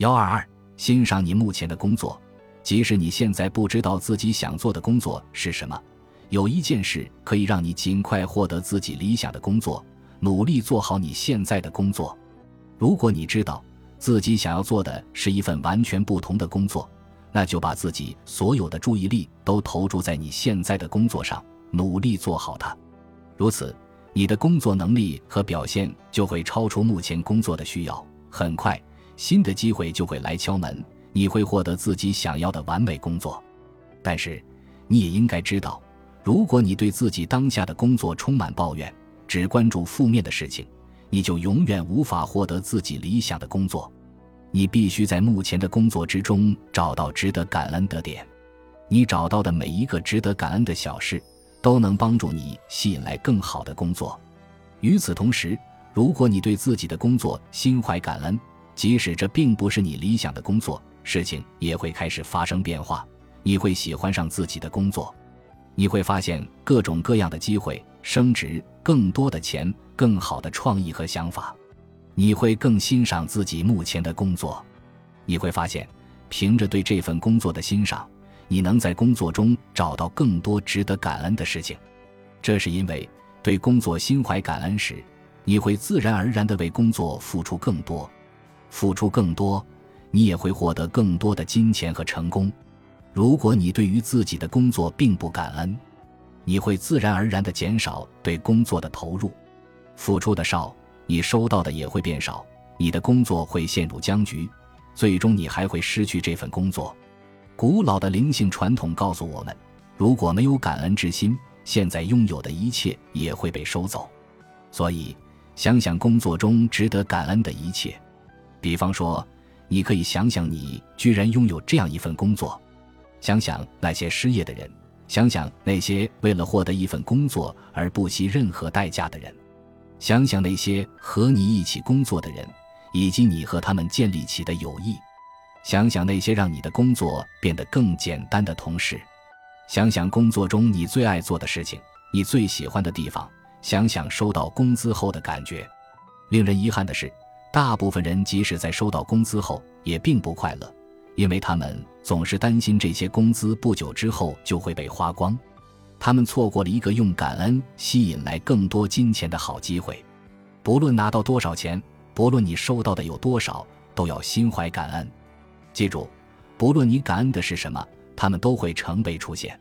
幺二二，欣赏你目前的工作，即使你现在不知道自己想做的工作是什么，有一件事可以让你尽快获得自己理想的工作，努力做好你现在的工作。如果你知道自己想要做的是一份完全不同的工作，那就把自己所有的注意力都投注在你现在的工作上，努力做好它。如此。你的工作能力和表现就会超出目前工作的需要，很快新的机会就会来敲门，你会获得自己想要的完美工作。但是，你也应该知道，如果你对自己当下的工作充满抱怨，只关注负面的事情，你就永远无法获得自己理想的工作。你必须在目前的工作之中找到值得感恩的点，你找到的每一个值得感恩的小事。都能帮助你吸引来更好的工作。与此同时，如果你对自己的工作心怀感恩，即使这并不是你理想的工作，事情也会开始发生变化。你会喜欢上自己的工作，你会发现各种各样的机会、升职、更多的钱、更好的创意和想法。你会更欣赏自己目前的工作，你会发现，凭着对这份工作的欣赏。你能在工作中找到更多值得感恩的事情，这是因为对工作心怀感恩时，你会自然而然地为工作付出更多，付出更多，你也会获得更多的金钱和成功。如果你对于自己的工作并不感恩，你会自然而然地减少对工作的投入，付出的少，你收到的也会变少，你的工作会陷入僵局，最终你还会失去这份工作。古老的灵性传统告诉我们，如果没有感恩之心，现在拥有的一切也会被收走。所以，想想工作中值得感恩的一切。比方说，你可以想想你居然拥有这样一份工作，想想那些失业的人，想想那些为了获得一份工作而不惜任何代价的人，想想那些和你一起工作的人，以及你和他们建立起的友谊。想想那些让你的工作变得更简单的同事，想想工作中你最爱做的事情，你最喜欢的地方，想想收到工资后的感觉。令人遗憾的是，大部分人即使在收到工资后，也并不快乐，因为他们总是担心这些工资不久之后就会被花光，他们错过了一个用感恩吸引来更多金钱的好机会。不论拿到多少钱，不论你收到的有多少，都要心怀感恩。记住，不论你感恩的是什么，他们都会成倍出现。